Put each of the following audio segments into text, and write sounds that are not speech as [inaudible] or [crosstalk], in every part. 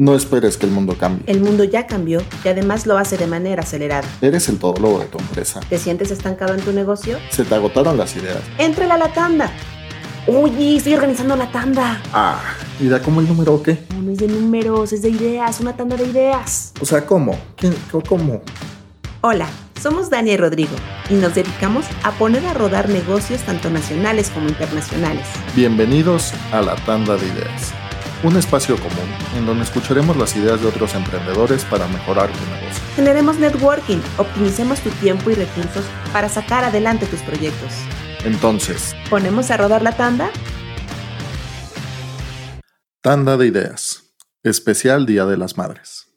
No esperes que el mundo cambie. El mundo ya cambió y además lo hace de manera acelerada. Eres el todólogo de tu empresa. ¿Te sientes estancado en tu negocio? Se te agotaron las ideas. ¡Entra a la tanda! Oye, estoy organizando la tanda. Ah, ¿y da como el número o qué? No, no es de números, es de ideas, una tanda de ideas. O sea, ¿cómo? ¿Quién, ¿Cómo? Hola, somos Dani y Rodrigo y nos dedicamos a poner a rodar negocios tanto nacionales como internacionales. Bienvenidos a la tanda de ideas un espacio común en donde escucharemos las ideas de otros emprendedores para mejorar tu negocio. Generemos networking, optimicemos tu tiempo y recursos para sacar adelante tus proyectos. Entonces, ¿ponemos a rodar la tanda? Tanda de ideas. Especial Día de las Madres.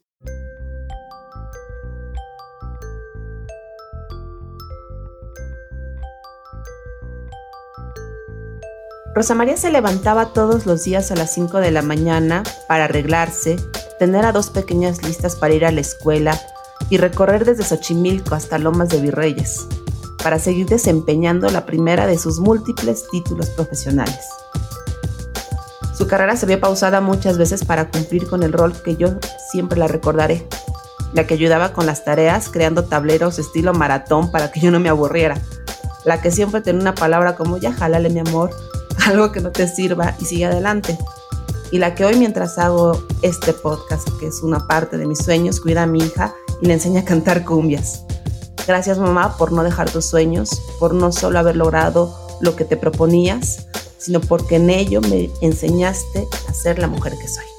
Rosa María se levantaba todos los días a las 5 de la mañana para arreglarse, tener a dos pequeñas listas para ir a la escuela y recorrer desde Xochimilco hasta Lomas de Virreyes, para seguir desempeñando la primera de sus múltiples títulos profesionales. Su carrera se vio pausada muchas veces para cumplir con el rol que yo siempre la recordaré, la que ayudaba con las tareas creando tableros estilo maratón para que yo no me aburriera, la que siempre tenía una palabra como ya jalale mi amor, [laughs] algo que no te sirva y sigue adelante. Y la que hoy mientras hago este podcast, que es una parte de mis sueños, cuida a mi hija y le enseña a cantar cumbias. Gracias mamá por no dejar tus sueños, por no solo haber logrado lo que te proponías, sino porque en ello me enseñaste a ser la mujer que soy.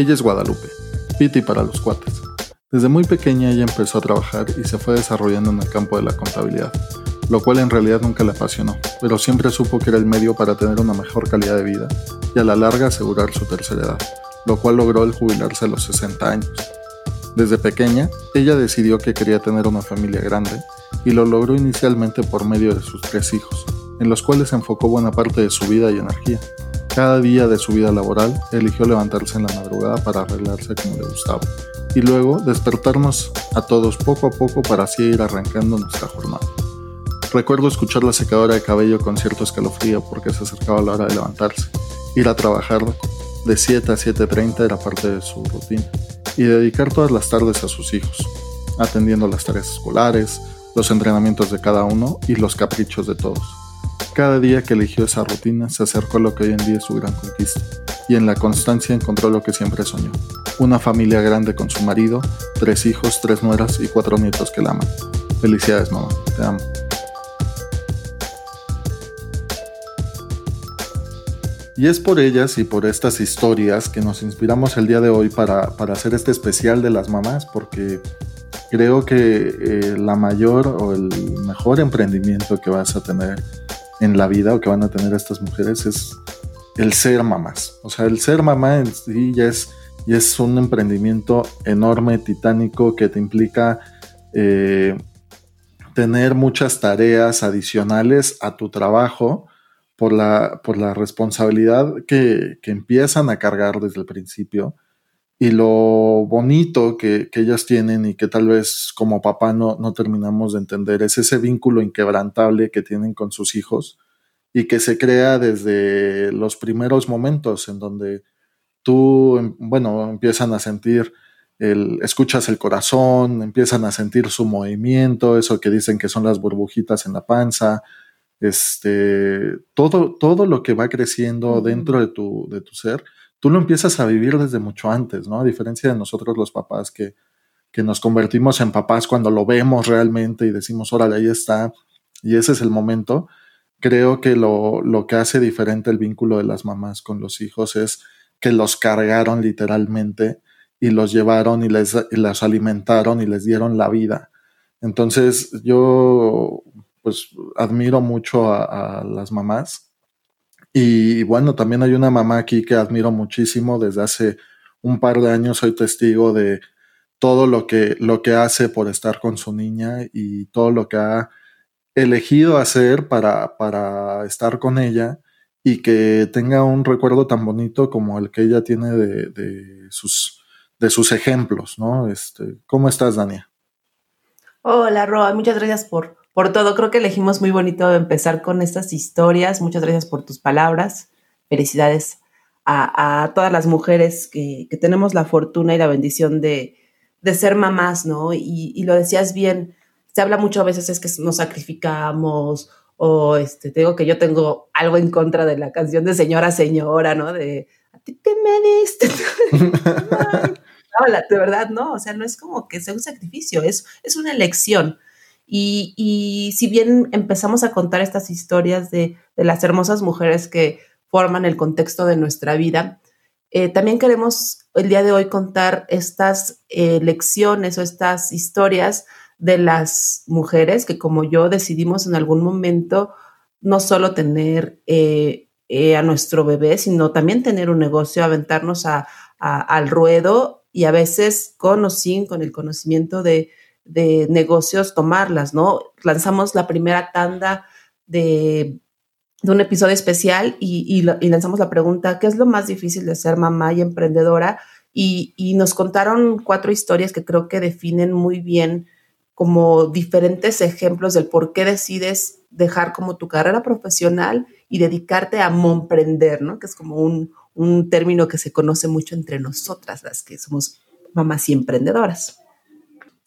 Ella es Guadalupe, Piti para los cuates. Desde muy pequeña ella empezó a trabajar y se fue desarrollando en el campo de la contabilidad, lo cual en realidad nunca le apasionó, pero siempre supo que era el medio para tener una mejor calidad de vida y a la larga asegurar su tercera edad, lo cual logró el jubilarse a los 60 años. Desde pequeña, ella decidió que quería tener una familia grande y lo logró inicialmente por medio de sus tres hijos, en los cuales enfocó buena parte de su vida y energía. Cada día de su vida laboral eligió levantarse en la madrugada para arreglarse como le gustaba y luego despertarnos a todos poco a poco para así ir arrancando nuestra jornada. Recuerdo escuchar la secadora de cabello con cierto escalofrío porque se acercaba la hora de levantarse. Ir a trabajar de 7 a 7.30 era parte de su rutina y dedicar todas las tardes a sus hijos, atendiendo las tareas escolares, los entrenamientos de cada uno y los caprichos de todos. Cada día que eligió esa rutina se acercó a lo que hoy en día es su gran conquista, y en la constancia encontró lo que siempre soñó. Una familia grande con su marido, tres hijos, tres nueras y cuatro nietos que la aman. Felicidades mamá, te amo. Y es por ellas y por estas historias que nos inspiramos el día de hoy para, hacer este especial de las mamás, porque creo que eh, la mayor o el mejor emprendimiento que vas a tener en la vida o que van a tener estas mujeres es el ser mamás. O sea, el ser mamá en sí ya es, es un emprendimiento enorme, titánico, que te implica eh, tener muchas tareas adicionales a tu trabajo por la, por la responsabilidad que, que empiezan a cargar desde el principio y lo bonito que, ellas tienen y que tal vez como papá no, no terminamos de entender es ese vínculo inquebrantable que tienen con sus hijos y que se crea desde los primeros momentos en donde tú, em, bueno, empiezan a sentir el, escuchas el corazón, empiezan a sentir su movimiento, eso que dicen que son las burbujitas en la panza, este, todo, todo lo que va creciendo dentro de tu, de tu ser tú lo empiezas a vivir desde mucho antes, ¿no? A diferencia de nosotros los papás que, que nos convertimos en papás cuando lo vemos realmente y decimos, órale, ahí está, y ese es el momento. Creo que lo, lo que hace diferente el vínculo de las mamás con los hijos es que los cargaron literalmente y los llevaron y les las alimentaron y les dieron la vida. Entonces yo pues admiro mucho a las mamás y bueno, también hay una mamá aquí que admiro muchísimo. Desde hace un par de años soy testigo de todo lo que, lo que hace por estar con su niña y todo lo que ha elegido hacer para, para estar con ella y que tenga un recuerdo tan bonito como el que ella tiene de, sus, de sus ejemplos, ¿no? Este, ¿Cómo estás, Dania? Hola, Roa, muchas gracias por, por todo. Creo que elegimos muy bonito empezar con estas historias. Muchas gracias por tus palabras. Felicidades a, todas las mujeres que, tenemos la fortuna y la bendición de, ser mamás, ¿no? Y, lo decías bien, se habla mucho a veces es que nos sacrificamos o este, te digo que yo tengo algo en contra de la canción de Señora Señora, ¿no? De, ¿a ti qué me diste? [laughs] [laughs] de verdad, no, o sea, no es como que sea un sacrificio, es, es una elección. Y, si bien empezamos a contar estas historias de, las hermosas mujeres que forman el contexto de nuestra vida. Eh, también queremos el día de hoy contar estas eh, lecciones o estas historias de las mujeres que como yo decidimos en algún momento no solo tener eh, a nuestro bebé, sino también tener un negocio, aventarnos al ruedo y a veces con o sin, con el conocimiento de, de negocios, tomarlas, ¿no? Lanzamos la primera tanda de de un episodio especial y, lanzamos la pregunta, ¿qué es lo más difícil de ser mamá y emprendedora? Y, nos contaron cuatro historias que creo que definen muy bien como diferentes ejemplos del por qué decides dejar como tu carrera profesional y dedicarte a emprender, ¿no? Que es como un, término que se conoce mucho entre nosotras, las que somos mamás y emprendedoras.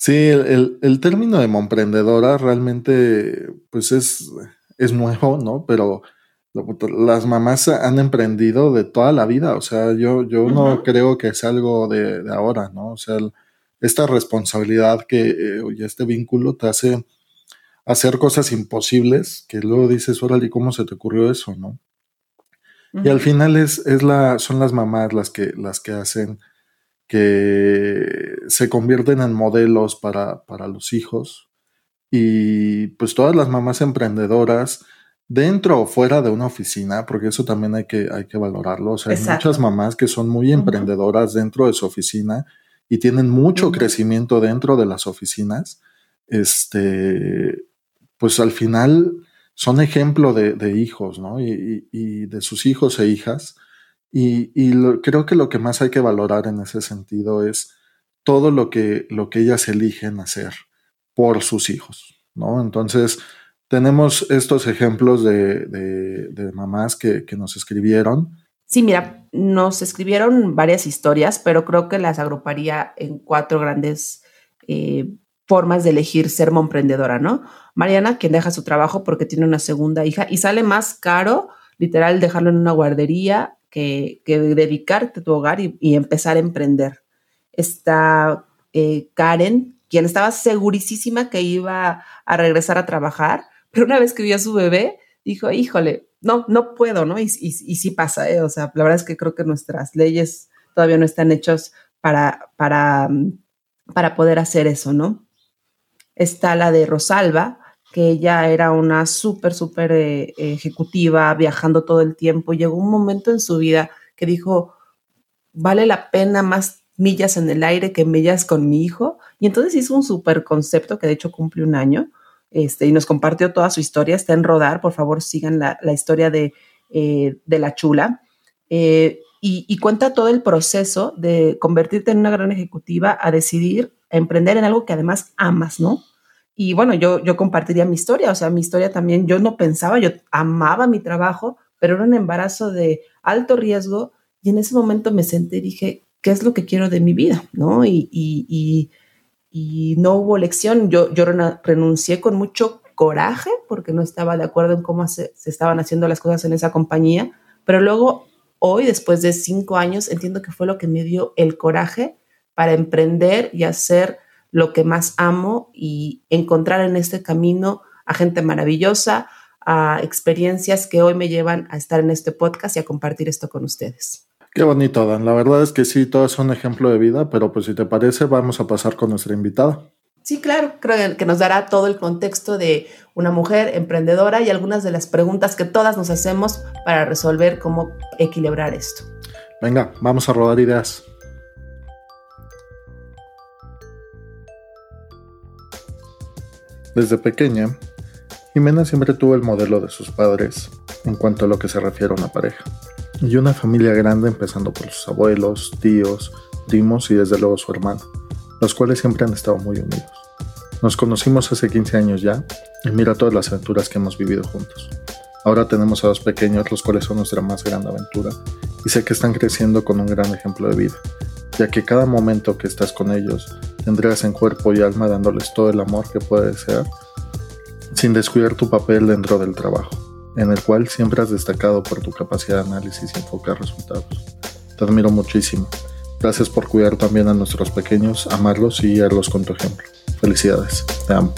Sí, el, el término de emprendedora realmente, pues es es nuevo, ¿no? Pero las mamás han emprendido de toda la vida, o sea, yo, yo no creo que es algo de, ahora, ¿no? O sea, esta responsabilidad que, eh, este vínculo te hace hacer cosas imposibles, que luego dices, órale, ¿cómo se te ocurrió eso, no? Y al final es, es la, son las mamás las que, las que hacen que se convierten en modelos para, para los hijos, y pues todas las mamás emprendedoras, dentro o fuera de una oficina, porque eso también hay que, hay que valorarlo. O sea, hay muchas mamás que son muy emprendedoras dentro de su oficina y tienen mucho crecimiento dentro de las oficinas. Este, pues al final son ejemplo de, hijos, ¿no? Y, de sus hijos e hijas. Y, creo que lo que más hay que valorar en ese sentido es todo lo que, lo que ellas eligen hacer por sus hijos, ¿no? Entonces, tenemos estos ejemplos de, mamás que, nos escribieron. Sí, mira, nos escribieron varias historias, pero creo que las agruparía en cuatro grandes eh, formas de elegir ser emprendedora, ¿no? Mariana, quien deja su trabajo porque tiene una segunda hija y sale más caro, literal, dejarlo en una guardería que, dedicarte a tu hogar y, empezar a emprender. Está eh, Karen, quien estaba segurísima que iba a regresar a trabajar, [laughs] pero una vez que vio a su bebé, dijo, híjole, no, no puedo, ¿no? Y, y, sí pasa, ¿eh? O sea, la verdad es que creo que nuestras leyes todavía no están hechos para, para, para poder hacer eso, ¿no? Está la de Rosalba, que ella era una súper, súper eh, ejecutiva, viajando todo el tiempo. Llegó un momento en su vida que dijo, vale la pena más millas en el aire que millas con mi hijo. Y entonces hizo un super concepto que de hecho cumple un año este, y nos compartió toda su historia. Está en rodar, por favor sigan la, historia de, eh, de, la chula. Eh, y, cuenta todo el proceso de convertirte en una gran ejecutiva a decidir emprender en algo que además amas, ¿no? Y bueno, yo, yo compartiría mi historia, o sea, mi historia también, yo no pensaba, yo amaba mi trabajo, pero era un embarazo de alto riesgo y en ese momento me senté y dije, qué es lo que quiero de mi vida, ¿no? Y, y, no hubo lección. Yo, yo renuncié con mucho coraje porque no estaba de acuerdo en cómo se, estaban haciendo las cosas en esa compañía, pero luego, hoy, después de cinco años, entiendo que fue lo que me dio el coraje para emprender y hacer lo que más amo y encontrar en este camino a gente maravillosa, a experiencias que hoy me llevan a estar en este podcast y a compartir esto con ustedes. Qué bonito, Dan. La verdad es que sí, todo es un ejemplo de vida, pero pues si te parece, vamos a pasar con nuestra invitada. Sí, claro, creo que nos dará todo el contexto de una mujer emprendedora y algunas de las preguntas que todas nos hacemos para resolver cómo equilibrar esto. Venga, vamos a rodar ideas. Desde pequeña, Jimena siempre tuvo el modelo de sus padres en cuanto a lo que se refiere a una pareja y una familia grande empezando por sus abuelos, tíos, primos y desde luego su hermano, los cuales siempre han estado muy unidos. Nos conocimos hace 15 años ya y mira todas las aventuras que hemos vivido juntos. Ahora tenemos a dos pequeños, los cuales son nuestra más grande aventura, y sé que están creciendo con un gran ejemplo de vida, ya que cada momento que estás con ellos tendrás en cuerpo y alma dándoles todo el amor que puedes ser, sin descuidar tu papel dentro del trabajo, en el cual siempre has destacado por tu capacidad de análisis y enfocar resultados. Te admiro muchísimo. Gracias por cuidar también a nuestros pequeños, amarlos y guiarlos con tu ejemplo. Felicidades. Te amo.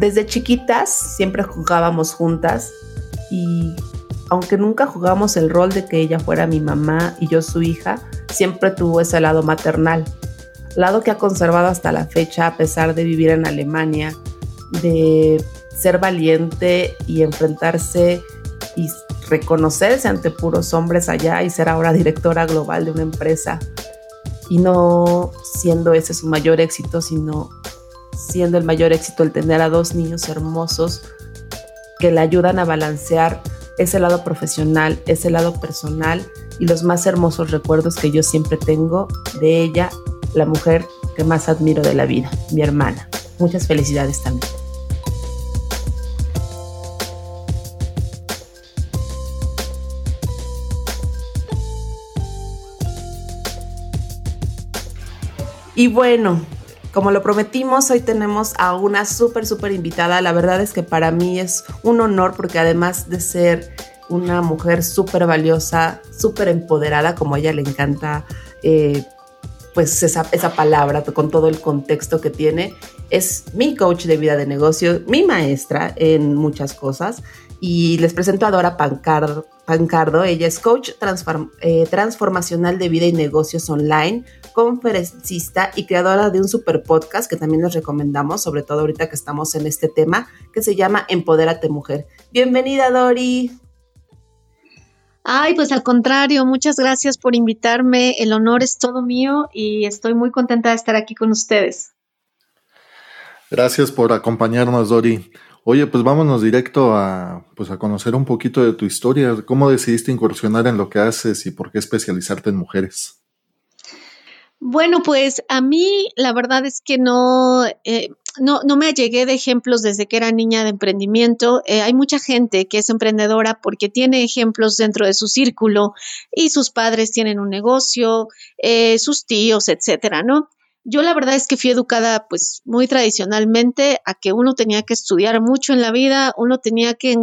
Desde chiquitas siempre jugábamos juntas y aunque nunca jugamos el rol de que ella fuera mi mamá y yo su hija, siempre tuvo ese lado maternal, lado que ha conservado hasta la fecha a pesar de vivir en Alemania, de ser valiente y enfrentarse y reconocerse ante puros hombres allá y ser ahora directora global de una empresa. Y no siendo ese su mayor éxito, sino siendo el mayor éxito el tener a dos niños hermosos que le ayudan a balancear ese lado profesional, ese lado personal y los más hermosos recuerdos que yo siempre tengo de ella, la mujer que más admiro de la vida, mi hermana. Muchas felicidades también. Y bueno, como lo prometimos, hoy tenemos a una súper, súper invitada. La verdad es que para mí es un honor porque además de ser una mujer súper valiosa, súper empoderada, como a ella le encanta, eh, pues esa, esa palabra con todo el contexto que tiene, es mi coach de vida de negocio, mi maestra en muchas cosas. Y les presento a Dora Pancardo. Pancardo. Ella es coach eh, transformacional de vida y negocios online, conferencista y creadora de un super podcast que también les recomendamos, sobre todo ahorita que estamos en este tema, que se llama Empodérate Mujer. Bienvenida, Dori. Ay, pues al contrario, muchas gracias por invitarme. El honor es todo mío y estoy muy contenta de estar aquí con ustedes. Gracias por acompañarnos, Dori. Oye, pues vámonos directo a, pues a conocer un poquito de tu historia. ¿Cómo decidiste incursionar en lo que haces y por qué especializarte en mujeres? Bueno, pues a mí la verdad es que no, eh, no, no, me allegué de ejemplos desde que era niña de emprendimiento. Eh, hay mucha gente que es emprendedora porque tiene ejemplos dentro de su círculo y sus padres tienen un negocio, eh, sus tíos, etcétera, ¿no? Yo la verdad es que fui educada pues muy tradicionalmente a que uno tenía que estudiar mucho en la vida, uno tenía que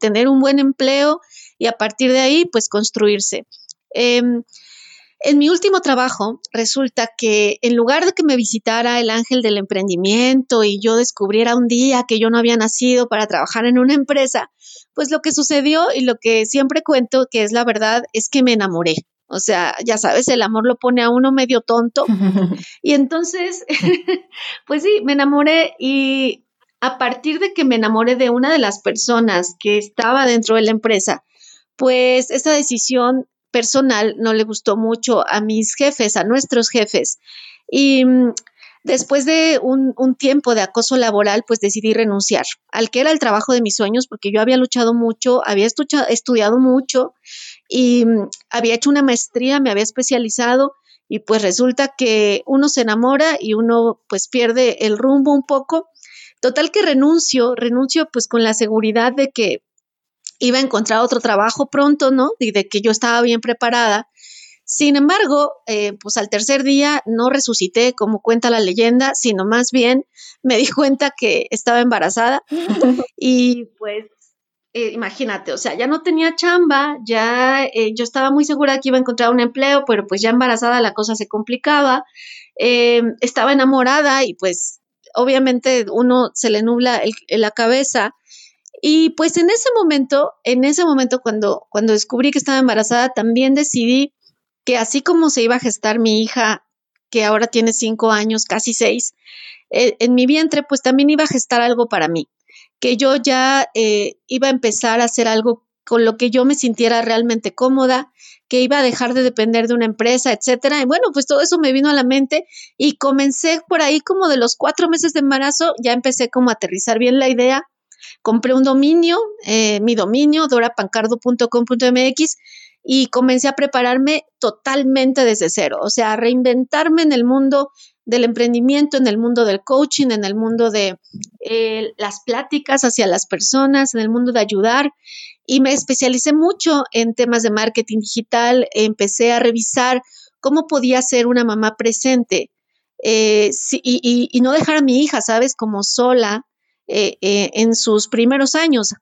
tener un buen empleo y a partir de ahí pues construirse. Em, en mi último trabajo, resulta que en lugar de que me visitara el ángel del emprendimiento y yo descubriera un día que yo no había nacido para trabajar en una empresa, pues lo que sucedió y lo que siempre cuento que es la verdad es que me enamoré. O sea, ya sabes, el amor lo pone a uno medio tonto. [laughs] Y entonces, [laughs] pues sí, me enamoré y a partir de que me enamoré de una de las personas que estaba dentro de la empresa, pues esa decisión personal no le gustó mucho a mis jefes, a nuestros jefes. Y mm, después de un, tiempo de acoso laboral, pues decidí renunciar al que era el trabajo de mis sueños, porque yo había luchado mucho, había estudiado mucho y mm, había hecho una maestría, me había especializado y pues resulta que uno se enamora y uno pues pierde el rumbo un poco. Total que renuncio, renuncio pues con la seguridad de que iba a encontrar otro trabajo pronto, ¿no? Y de que yo estaba bien preparada. Sin embargo, eh, pues al tercer día no resucité como cuenta la leyenda, sino más bien me di cuenta que estaba embarazada. [laughs] Y pues eh, imagínate, o sea, ya no tenía chamba, ya eh, yo estaba muy segura que iba a encontrar un empleo, pero pues ya embarazada la cosa se complicaba, estaba enamorada y pues obviamente uno se le nubla la cabeza. Y pues en ese momento, en ese momento cuando, cuando descubrí que estaba embarazada, también decidí que así como se iba a gestar mi hija, que ahora tiene cinco años, casi seis, eh, en mi vientre, pues también iba a gestar algo para mí, que yo ya eh, iba a empezar a hacer algo con lo que yo me sintiera realmente cómoda, que iba a dejar de depender de una empresa, etcétera. Y bueno, pues todo eso me vino a la mente y comencé por ahí como de los cuatro meses de embarazo, ya empecé como a aterrizar bien la idea. Compré un dominio, eh, mi dominio, dorapancardo.com.mx, y comencé a prepararme totalmente desde cero, o sea, a reinventarme en el mundo del emprendimiento, en el mundo del coaching, en el mundo de eh, las pláticas hacia las personas, en el mundo de ayudar. Y me especialicé mucho en temas de marketing digital. Empecé a revisar cómo podía ser una mamá presente eh, y, no dejar a mi hija, ¿sabes? Como sola eh, en sus primeros años.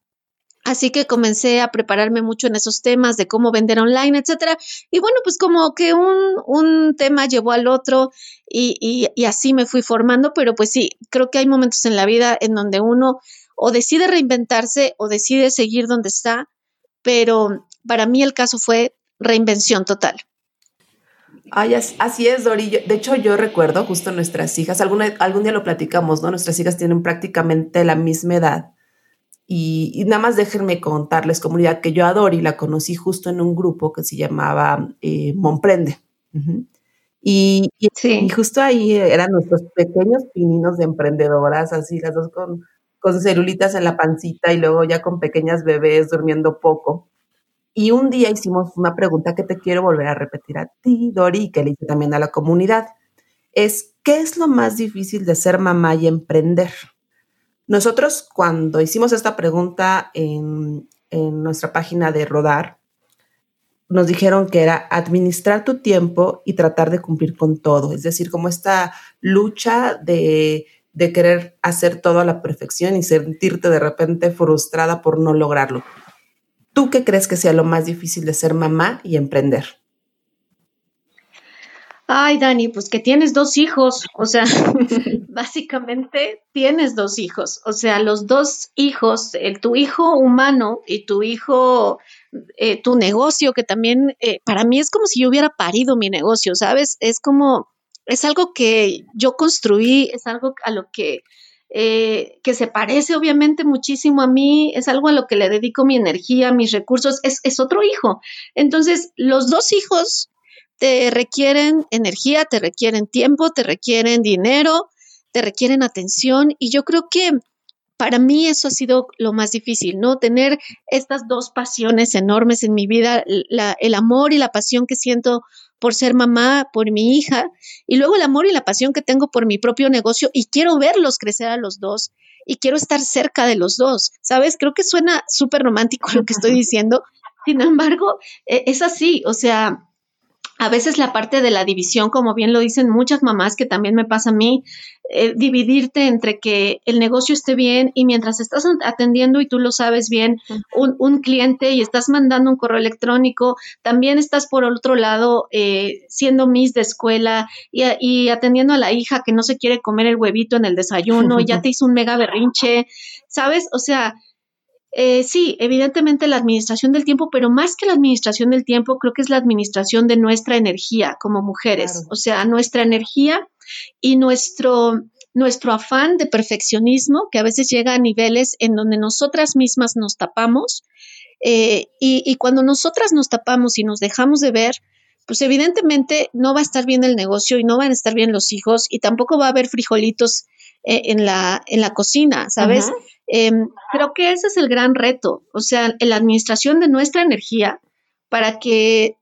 Así que comencé a prepararme mucho en esos temas de cómo vender online, etcétera. Y bueno, pues como que un, un tema llevó al otro y, y, y, así me fui formando, pero pues sí, creo que hay momentos en la vida en donde uno o decide reinventarse o decide seguir donde está, pero para mí el caso fue reinvención total. Ay, así es, Dori. De hecho, yo recuerdo justo nuestras hijas, algún día lo platicamos, ¿no? Nuestras hijas tienen prácticamente la misma edad y, nada más déjenme contarles, comunidad, que yo adoro y la conocí justo en un grupo que se llamaba eh, Monprende. y, y, justo ahí eran nuestros pequeños pininos de emprendedoras, así las dos con, con celulitas en la pancita y luego ya con pequeñas bebés durmiendo poco. Y un día hicimos una pregunta que te quiero volver a repetir a ti, Dori, y que le hice también a la comunidad. Es, ¿qué es lo más difícil de ser mamá y emprender? Nosotros cuando hicimos esta pregunta en, nuestra página de Rodar, nos dijeron que era administrar tu tiempo y tratar de cumplir con todo, es decir, como esta lucha de, de querer hacer todo a la perfección y sentirte de repente frustrada por no lograrlo. ¿Tú qué crees que sea lo más difícil de ser mamá y emprender? Ay, Dani, pues que tienes dos hijos, o sea, [laughs] básicamente tienes dos hijos, o sea, los dos hijos, el, tu hijo humano y tu hijo, eh, tu negocio, que también eh, para mí es como si yo hubiera parido mi negocio, ¿sabes? Es como, es algo que yo construí, es algo a lo que, eh, que se parece obviamente muchísimo a mí, es algo a lo que le dedico mi energía, mis recursos, es, es otro hijo. Entonces, los dos hijos te requieren energía, te requieren tiempo, te requieren dinero, te requieren atención y yo creo que para mí eso ha sido lo más difícil, ¿no? Tener estas dos pasiones enormes en mi vida, el amor y la pasión que siento por ser mamá, por mi hija, y luego el amor y la pasión que tengo por mi propio negocio y quiero verlos crecer a los dos y quiero estar cerca de los dos, ¿sabes? Creo que suena súper romántico lo que estoy [laughs] diciendo, sin embargo, e, es así, o sea, a veces la parte de la división, como bien lo dicen muchas mamás, que también me pasa a mí, eh, dividirte entre que el negocio esté bien y mientras estás atendiendo y tú lo sabes bien, un, cliente y estás mandando un correo electrónico, también estás por otro lado eh, siendo miss de escuela y, y, atendiendo a la hija que no se quiere comer el huevito en el desayuno, y ya [laughs] te hizo un mega berrinche, ¿sabes? O sea, eh, sí, evidentemente la administración del tiempo, pero más que la administración del tiempo, creo que es la administración de nuestra energía como mujeres, o sea, nuestra energía y nuestro, nuestro afán de perfeccionismo, que a veces llega a niveles en donde nosotras mismas nos tapamos, eh, y, y cuando nosotras nos tapamos y nos dejamos de ver, pues evidentemente no va a estar bien el negocio y no van a estar bien los hijos y tampoco va a haber frijolitos eh, en, la, en la cocina, ¿sabes? Em, creo que ese es el gran reto, o sea, la administración de nuestra energía para que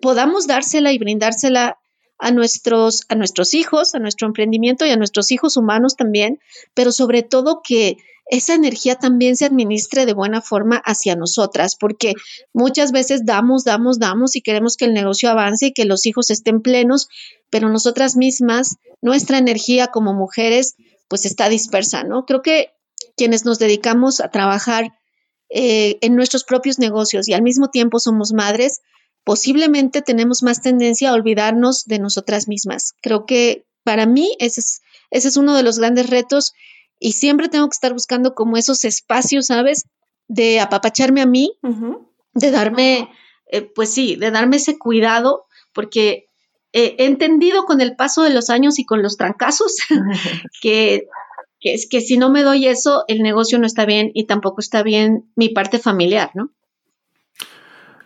podamos dársela y brindársela a nuestros, a nuestros hijos, a nuestro emprendimiento y a nuestros hijos humanos también, pero sobre todo que esa energía también se administre de buena forma hacia nosotras, porque muchas veces damos, damos, damos y queremos que el negocio avance y que los hijos estén plenos, pero nosotras mismas, nuestra energía como mujeres, pues está dispersa, ¿no? Creo que quienes nos dedicamos a trabajar eh, en nuestros propios negocios y al mismo tiempo somos madres, posiblemente tenemos más tendencia a olvidarnos de nosotras mismas. Creo que para mí ese es, ese es uno de los grandes retos y siempre tengo que estar buscando como esos espacios, ¿sabes? De apapacharme a mí, de darme, eh, pues sí, de darme ese cuidado, porque he entendido con el paso de los años y con los trancazos [laughs] que que es que si no me doy eso, el negocio no está bien y tampoco está bien mi parte familiar, ¿no?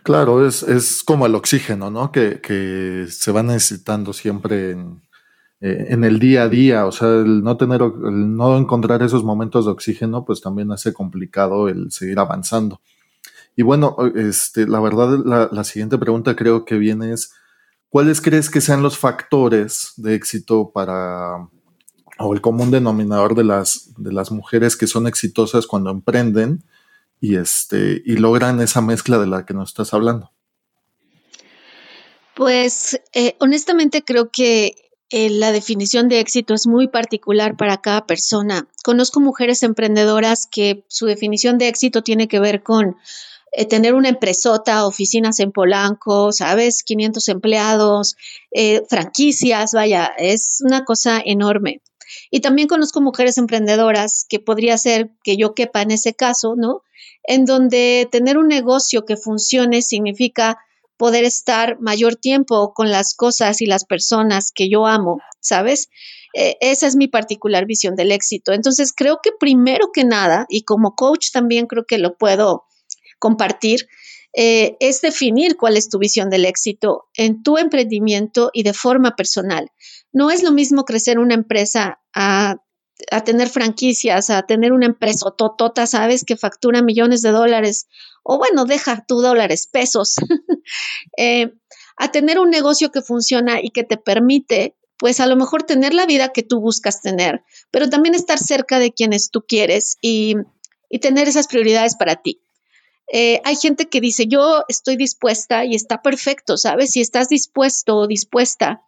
Claro, es, es como el oxígeno, ¿no? Que, que se va necesitando siempre en, eh, en, el día a día. O sea, el no tener, el no encontrar esos momentos de oxígeno, pues también hace complicado el seguir avanzando. Y bueno, este, la verdad, la, la siguiente pregunta creo que viene es, ¿cuáles crees que sean los factores de éxito para, o el común denominador de las, de las mujeres que son exitosas cuando emprenden? y, este, y logran esa mezcla de la que nos estás hablando? Pues eh, honestamente creo que eh, la definición de éxito es muy particular para cada persona. Conozco mujeres emprendedoras que su definición de éxito tiene que ver con eh, tener una empresota, oficinas en Polanco, ¿sabes? 500 empleados, franquicias, vaya, es una cosa enorme. Y también conozco mujeres emprendedoras que podría ser que yo quepa en ese caso, ¿no? En donde tener un negocio que funcione significa poder estar mayor tiempo con las cosas y las personas que yo amo, ¿sabes? Eh, esa es mi particular visión del éxito. Entonces, creo que primero que nada, y como coach también creo que lo puedo compartir, eh, es definir cuál es tu visión del éxito en tu emprendimiento y de forma personal. No es lo mismo crecer una empresa a, tener franquicias, a tener una empresa totota, sabes, que factura millones de dólares, o bueno, deja tu dólares, pesos, [laughs] eh, a tener un negocio que funciona y que te permite, pues a lo mejor tener la vida que tú buscas tener, pero también estar cerca de quienes tú quieres y, tener esas prioridades para ti. Eh, hay gente que dice, yo estoy dispuesta y está perfecto, ¿sabes? Si estás dispuesto o dispuesta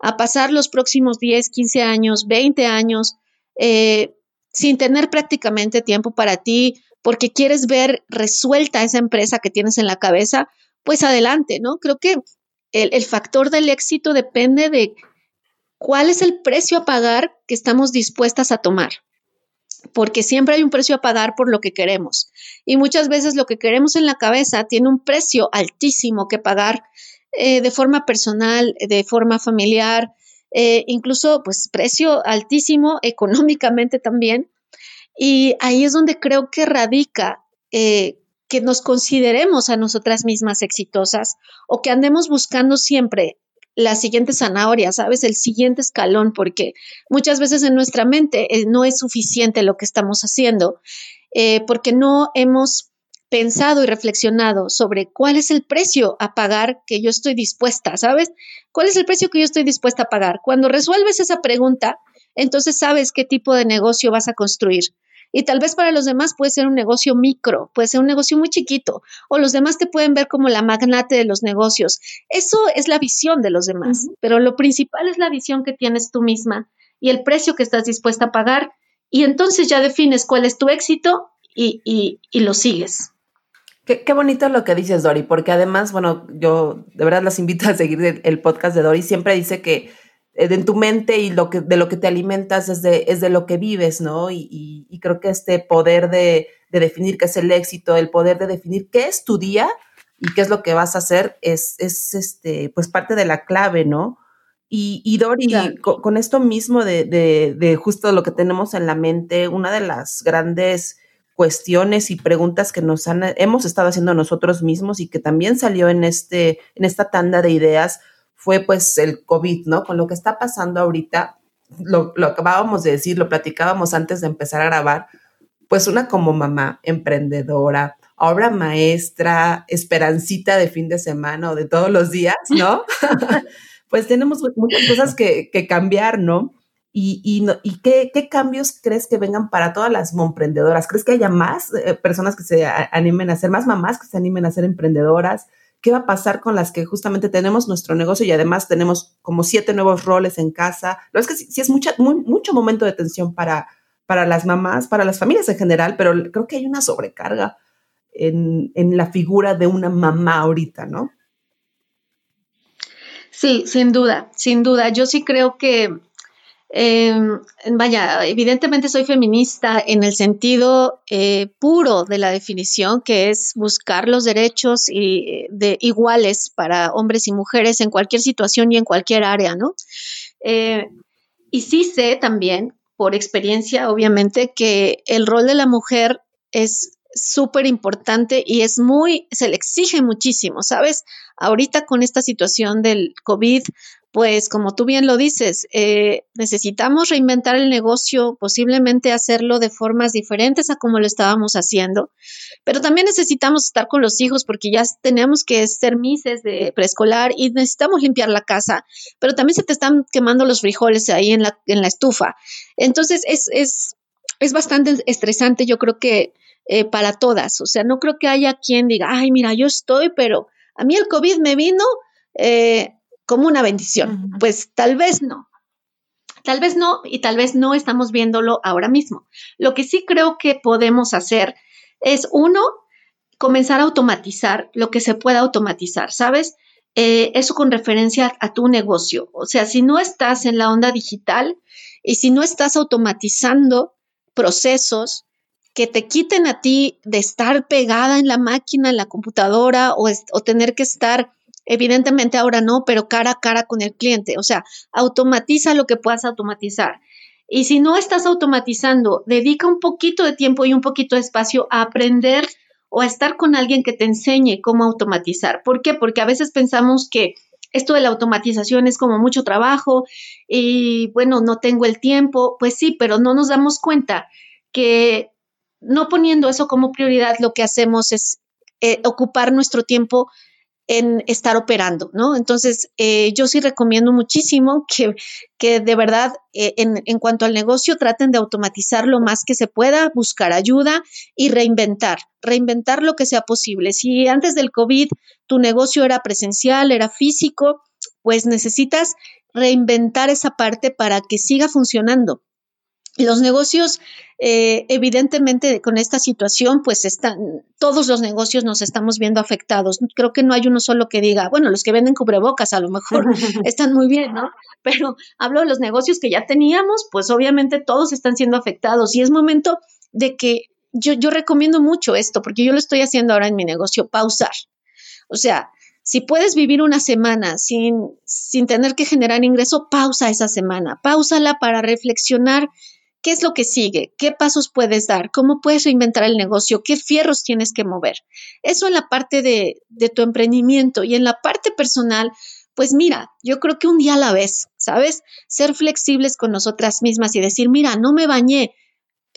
a pasar los próximos 10, 15 años, 20 años, eh, sin tener prácticamente tiempo para ti, porque quieres ver resuelta esa empresa que tienes en la cabeza, pues adelante, ¿no? Creo que el, el factor del éxito depende de cuál es el precio a pagar que estamos dispuestas a tomar porque siempre hay un precio a pagar por lo que queremos. Y muchas veces lo que queremos en la cabeza tiene un precio altísimo que pagar eh, de forma personal, de forma familiar, eh, incluso pues precio altísimo económicamente también. Y ahí es donde creo que radica eh, que nos consideremos a nosotras mismas exitosas o que andemos buscando siempre la siguiente zanahoria, ¿sabes? El siguiente escalón, porque muchas veces en nuestra mente no es suficiente lo que estamos haciendo, porque no hemos pensado y reflexionado sobre cuál es el precio a pagar que yo estoy dispuesta, ¿sabes? ¿Cuál es el precio que yo estoy dispuesta a pagar? Cuando resuelves esa pregunta, entonces sabes qué tipo de negocio vas a construir. Y tal vez para los demás puede ser un negocio micro, puede ser un negocio muy chiquito, o los demás te pueden ver como la magnate de los negocios. Eso es la visión de los demás, pero lo principal es la visión que tienes tú misma y el precio que estás dispuesta a pagar. Y entonces ya defines cuál es tu éxito y, y lo sigues. Qué, bonito lo que dices, Dori, porque además, bueno, yo de verdad las invito a seguir el, podcast de Dori. Siempre dice que en tu mente y lo que, de lo que te alimentas es de, es de lo que vives, ¿no? Y, creo que este poder de, definir qué es el éxito, el poder de definir qué es tu día y qué es lo que vas a hacer es, es este, pues parte de la clave, ¿no? Y, y Dori, con, esto mismo de, de, justo lo que tenemos en la mente, una de las grandes cuestiones y preguntas que nos han, hemos estado haciendo nosotros mismos y que también salió en, este, en esta tanda de ideas fue pues el COVID, ¿no? Con lo que está pasando ahorita, lo, lo acabábamos de decir, lo platicábamos antes de empezar a grabar, pues una como mamá emprendedora, obra maestra, esperancita de fin de semana o de todos los días, ¿no? [laughs] [laughs] pues tenemos muchas cosas que, que cambiar, ¿no? ¿Y, y, y qué, qué, cambios crees que vengan para todas las emprendedoras? ¿Crees que haya más eh, personas que se animen a ser, más mamás que se animen a ser emprendedoras? ¿Qué va a pasar con las que justamente tenemos nuestro negocio y además tenemos como siete nuevos roles en casa? Lo es que sí, es mucha, mucho momento de tensión para, para las mamás, para las familias en general, pero creo que hay una sobrecarga en, en la figura de una mamá ahorita, ¿no? Sí, sin duda, sin duda. Yo sí creo que Em, vaya, evidentemente soy feminista en el sentido eh, puro de la definición, que es buscar los derechos iguales para hombres y mujeres en cualquier situación y en cualquier área, ¿no? Eh, y sí sé también, por experiencia, obviamente, que el rol de la mujer es súper importante y es muy, se le exige muchísimo, ¿sabes? Ahorita con esta situación del COVID, pues como tú bien lo dices, eh, necesitamos reinventar el negocio, posiblemente hacerlo de formas diferentes a como lo estábamos haciendo, pero también necesitamos estar con los hijos porque ya tenemos que ser mises de preescolar y necesitamos limpiar la casa, pero también se te están quemando los frijoles ahí en la, en la estufa. Entonces es, es, es bastante estresante, yo creo que eh, para todas, o sea, no creo que haya quien diga, ay, mira, yo estoy, pero a mí el COVID me vino. Eh, como una bendición. Pues tal vez no. Tal vez no y tal vez no estamos viéndolo ahora mismo. Lo que sí creo que podemos hacer es, uno, comenzar a automatizar lo que se pueda automatizar, ¿sabes? Eh, eso con referencia a tu negocio. O sea, si no estás en la onda digital y si no estás automatizando procesos que te quiten a ti de estar pegada en la máquina, en la computadora o, o tener que estar Evidentemente ahora no, pero cara a cara con el cliente. O sea, automatiza lo que puedas automatizar. Y si no estás automatizando, dedica un poquito de tiempo y un poquito de espacio a aprender o a estar con alguien que te enseñe cómo automatizar. ¿Por qué? Porque a veces pensamos que esto de la automatización es como mucho trabajo y bueno, no tengo el tiempo. Pues sí, pero no nos damos cuenta que no poniendo eso como prioridad, lo que hacemos es eh, ocupar nuestro tiempo en estar operando, ¿no? Entonces, eh, yo sí recomiendo muchísimo que, que de verdad, eh, en, en, cuanto al negocio, traten de automatizar lo más que se pueda, buscar ayuda y reinventar, reinventar lo que sea posible. Si antes del COVID tu negocio era presencial, era físico, pues necesitas reinventar esa parte para que siga funcionando. Los negocios, eh, evidentemente, con esta situación, pues están, todos los negocios nos estamos viendo afectados. Creo que no hay uno solo que diga, bueno, los que venden cubrebocas a lo mejor [laughs] están muy bien, ¿no? Pero hablo de los negocios que ya teníamos, pues obviamente todos están siendo afectados y es momento de que yo, yo recomiendo mucho esto, porque yo lo estoy haciendo ahora en mi negocio, pausar. O sea, si puedes vivir una semana sin, sin tener que generar ingreso, pausa esa semana, pausala para reflexionar ¿Qué es lo que sigue? ¿Qué pasos puedes dar? ¿Cómo puedes reinventar el negocio? ¿Qué fierros tienes que mover? Eso en la parte de, tu emprendimiento y en la parte personal, pues mira, yo creo que un día a la vez, ¿sabes? Ser flexibles con nosotras mismas y decir, mira, no me bañé,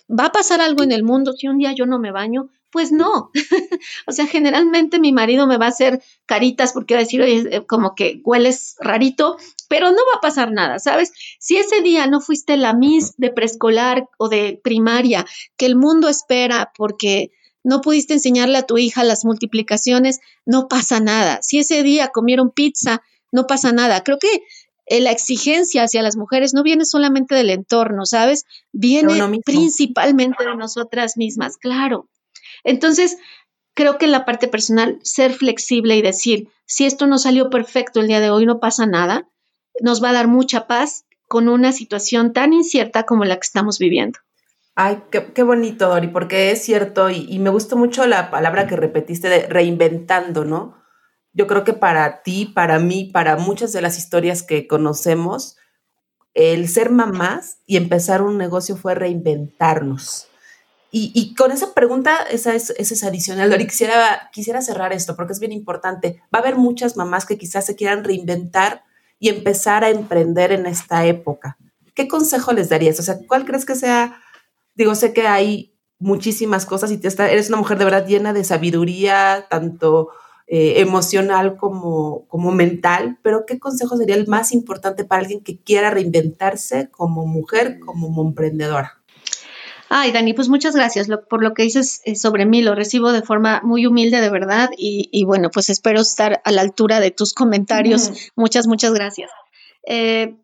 va a pasar algo en el mundo si un día yo no me baño, pues no. [laughs] o sea, generalmente mi marido me va a hacer caritas porque va a decir, oye, eh, como que hueles rarito, pero no va a pasar nada, ¿sabes? Si ese día no fuiste la Miss de preescolar o de primaria que el mundo espera porque no pudiste enseñarle a tu hija las multiplicaciones, no pasa nada. Si ese día comieron pizza, no pasa nada. Creo que eh, la exigencia hacia las mujeres no viene solamente del entorno, ¿sabes? Viene principalmente de nosotras mismas, claro. Entonces, creo que en la parte personal, ser flexible y decir, si esto no salió perfecto el día de hoy, no pasa nada, nos va a dar mucha paz con una situación tan incierta como la que estamos viviendo. Ay, qué, bonito, Dori, porque es cierto y, y, me gustó mucho la palabra que repetiste de reinventando, ¿no? Yo creo que para ti, para mí, para muchas de las historias que conocemos, el ser mamás y empezar un negocio fue reinventarnos. Y, con esa pregunta, esa es, esa es adicional. Lori, quisiera, quisiera cerrar esto porque es bien importante. Va a haber muchas mamás que quizás se quieran reinventar y empezar a emprender en esta época. ¿Qué consejo les darías? O sea, ¿cuál crees que sea? Digo, sé que hay muchísimas cosas y te está, eres una mujer de verdad llena de sabiduría, tanto eh, emocional como, como mental, pero ¿qué consejo sería el más importante para alguien que quiera reinventarse como mujer, como emprendedora? Ay, Dani, pues muchas gracias por lo que dices eh, sobre mí. Lo recibo de forma muy humilde, de verdad. Y, bueno, pues espero estar a la altura de tus comentarios. Muchas, muchas gracias. Eh,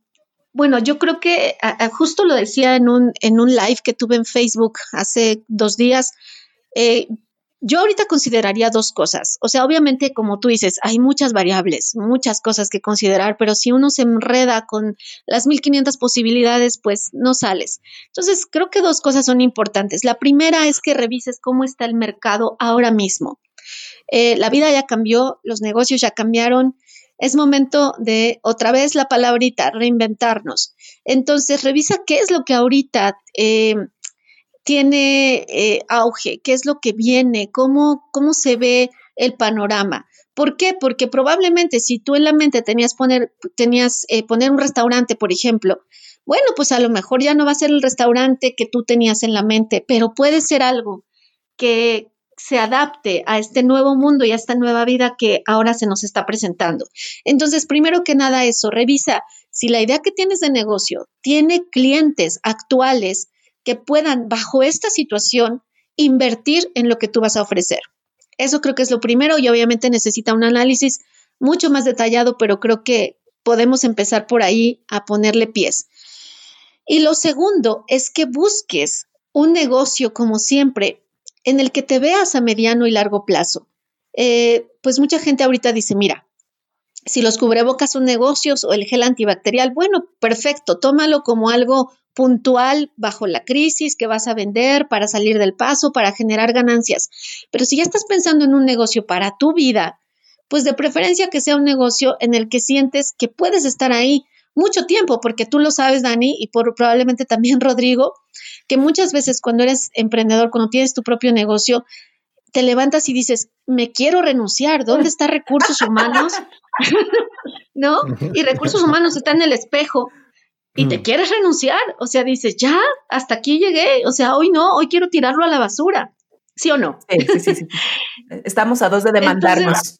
bueno, yo creo que justo lo decía en un, en un live que tuve en Facebook hace dos días. Eh, yo ahorita consideraría dos cosas. O sea, obviamente, como tú dices, hay muchas variables, muchas cosas que considerar, pero si uno se enreda con las 1500 posibilidades, pues no sales. Entonces, creo que dos cosas son importantes. La primera es que revises cómo está el mercado ahora mismo. Eh, la vida ya cambió, los negocios ya cambiaron. Es momento de, otra vez la palabrita, reinventarnos. Entonces, revisa qué es lo que ahorita... Eh, tiene eh, auge, qué es lo que viene, cómo, cómo se ve el panorama. ¿Por qué? Porque probablemente si tú en la mente tenías poner, tenías eh, poner un restaurante, por ejemplo, bueno, pues a lo mejor ya no va a ser el restaurante que tú tenías en la mente, pero puede ser algo que se adapte a este nuevo mundo y a esta nueva vida que ahora se nos está presentando. Entonces, primero que nada eso, revisa si la idea que tienes de negocio tiene clientes actuales que puedan, bajo esta situación, invertir en lo que tú vas a ofrecer. Eso creo que es lo primero y obviamente necesita un análisis mucho más detallado, pero creo que podemos empezar por ahí a ponerle pies. Y lo segundo es que busques un negocio, como siempre, en el que te veas a mediano y largo plazo. Eh, pues mucha gente ahorita dice, mira, si los cubrebocas son negocios o el gel antibacterial, bueno, perfecto, tómalo como algo puntual bajo la crisis que vas a vender para salir del paso, para generar ganancias. Pero si ya estás pensando en un negocio para tu vida, pues de preferencia que sea un negocio en el que sientes que puedes estar ahí mucho tiempo, porque tú lo sabes, Dani, y por, probablemente también [laughs] Rodrigo, que muchas veces cuando eres emprendedor, cuando tienes tu propio negocio, te levantas y dices, me quiero renunciar, ¿dónde [laughs] está recursos humanos? [laughs] ¿No? Y recursos humanos está en el espejo y te mm. quieres renunciar, o sea, dices, ya, hasta aquí llegué, o sea, hoy no, hoy quiero tirarlo a la basura, ¿sí o no? Sí, sí, sí. [laughs] Estamos a dos de demandarnos.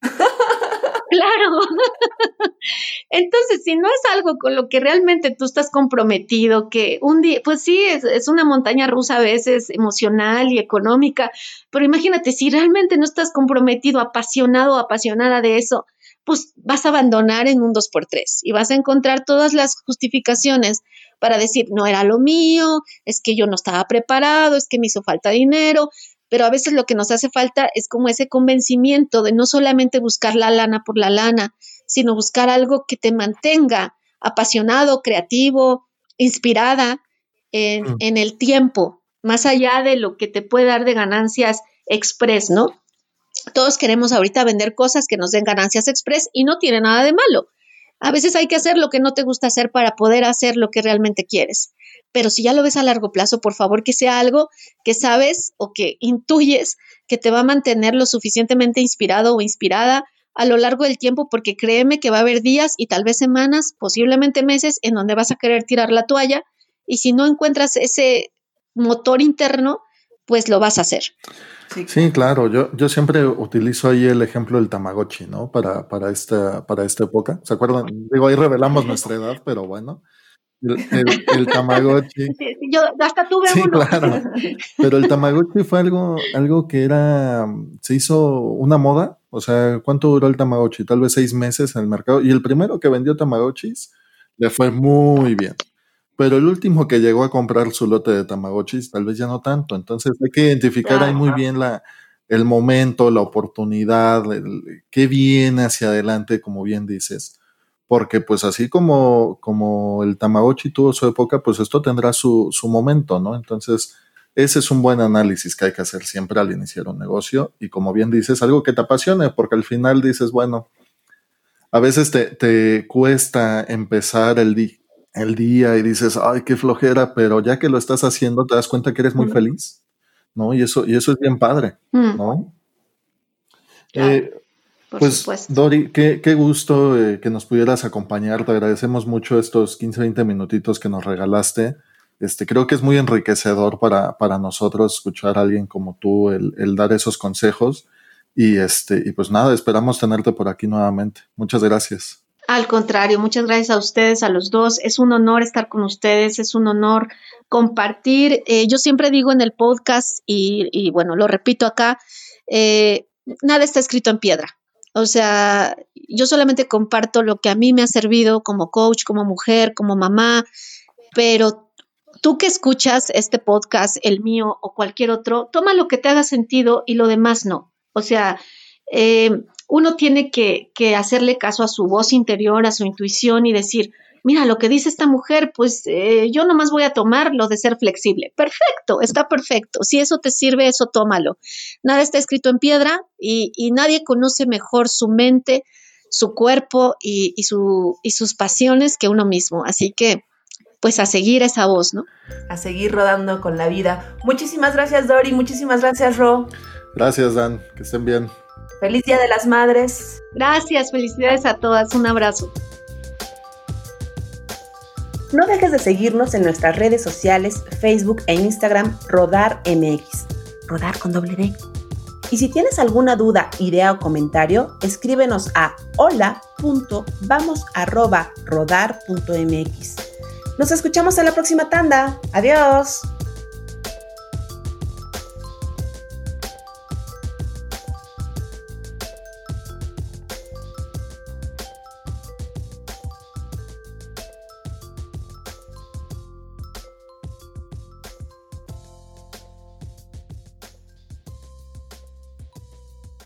[laughs] claro. [laughs] Entonces, si no es algo con lo que realmente tú estás comprometido, que un día, pues sí, es, es, una montaña rusa a veces emocional y económica, pero imagínate, si realmente no estás comprometido, apasionado o apasionada de eso, pues vas a abandonar en un 2x3 y vas a encontrar todas las justificaciones para decir, no era lo mío, es que yo no estaba preparado, es que me hizo falta dinero, pero a veces lo que nos hace falta es como ese convencimiento de no solamente buscar la lana por la lana, sino buscar algo que te mantenga apasionado, creativo, inspirada en, mm. en el tiempo, más allá de lo que te puede dar de ganancias express, ¿no? Todos queremos ahorita vender cosas que nos den ganancias express y no tiene nada de malo. A veces hay que hacer lo que no te gusta hacer para poder hacer lo que realmente quieres. Pero si ya lo ves a largo plazo, por favor que sea algo que sabes o que intuyes que te va a mantener lo suficientemente inspirado o inspirada a lo largo del tiempo, porque créeme que va a haber días y tal vez semanas, posiblemente meses, en donde vas a querer tirar la toalla y si no encuentras ese motor interno, pues lo vas a hacer. Sí, claro. Yo, yo siempre utilizo ahí el ejemplo del Tamagotchi, ¿no? Para, para, esta, para esta época. ¿Se acuerdan? Digo, ahí revelamos nuestra edad, pero bueno. El, Tamagotchi. [laughs] yo hasta tuve sí, claro. Pero el Tamagotchi fue algo, algo que era, se hizo una moda. O sea, ¿cuánto duró el Tamagotchi? Tal vez seis meses en el mercado. Y el primero que vendió Tamagotchis le fue muy bien. Pero el último que llegó a comprar su lote de Tamagotchis, tal vez ya no tanto. Entonces hay que identificar ahí muy bien la, el momento, la oportunidad, qué viene hacia adelante, como bien dices. Porque pues así como, como el Tamagotchi tuvo su época, pues esto tendrá su, su momento, ¿no? Entonces, ese es un buen análisis que hay que hacer siempre al iniciar un negocio. Y como bien dices, algo que te apasione, porque al final dices, bueno, a veces te, te cuesta empezar el, día el día y dices, ay, qué flojera, pero ya que lo estás haciendo, te das cuenta que eres muy feliz, ¿no? Y eso, y eso es bien padre, mm. ¿no? Eh, pues, Dori, qué, qué gusto eh, que nos pudieras acompañar. Te agradecemos mucho estos 15, 20 minutitos que nos regalaste. Este, creo que es muy enriquecedor para, para nosotros escuchar a alguien como tú, el, el, dar esos consejos. Y, este, y pues nada, esperamos tenerte por aquí nuevamente. Muchas gracias. Al contrario, muchas gracias a ustedes, a los dos. Es un honor estar con ustedes, es un honor compartir. Eh, yo siempre digo en el podcast y, bueno, lo repito acá, eh, nada está escrito en piedra. O sea, yo solamente comparto lo que a mí me ha servido como coach, como mujer, como mamá, pero tú que escuchas este podcast, el mío o cualquier otro, toma lo que te haga sentido y lo demás no. O sea, eh, uno tiene que, hacerle caso a su voz interior, a su intuición y decir, mira, lo que dice esta mujer, pues eh, yo nomás voy a tomar lo de ser flexible. Perfecto, está perfecto. Si eso te sirve, eso tómalo. Nada está escrito en piedra y, nadie conoce mejor su mente, su cuerpo y, su, y sus pasiones que uno mismo. Así que pues a seguir esa voz, ¿no? A seguir rodando con la vida. Muchísimas gracias Dori, muchísimas gracias Ro. Gracias Dan, que estén bien. Feliz Día de las Madres. Gracias, felicidades a todas, un abrazo. No dejes de seguirnos en nuestras redes sociales, Facebook e Instagram, Rodar MX. Rodar con doble D. Y si tienes alguna duda, idea o comentario, escríbenos a hola.vamos.rodar.mx. Nos escuchamos en la próxima tanda. Adiós.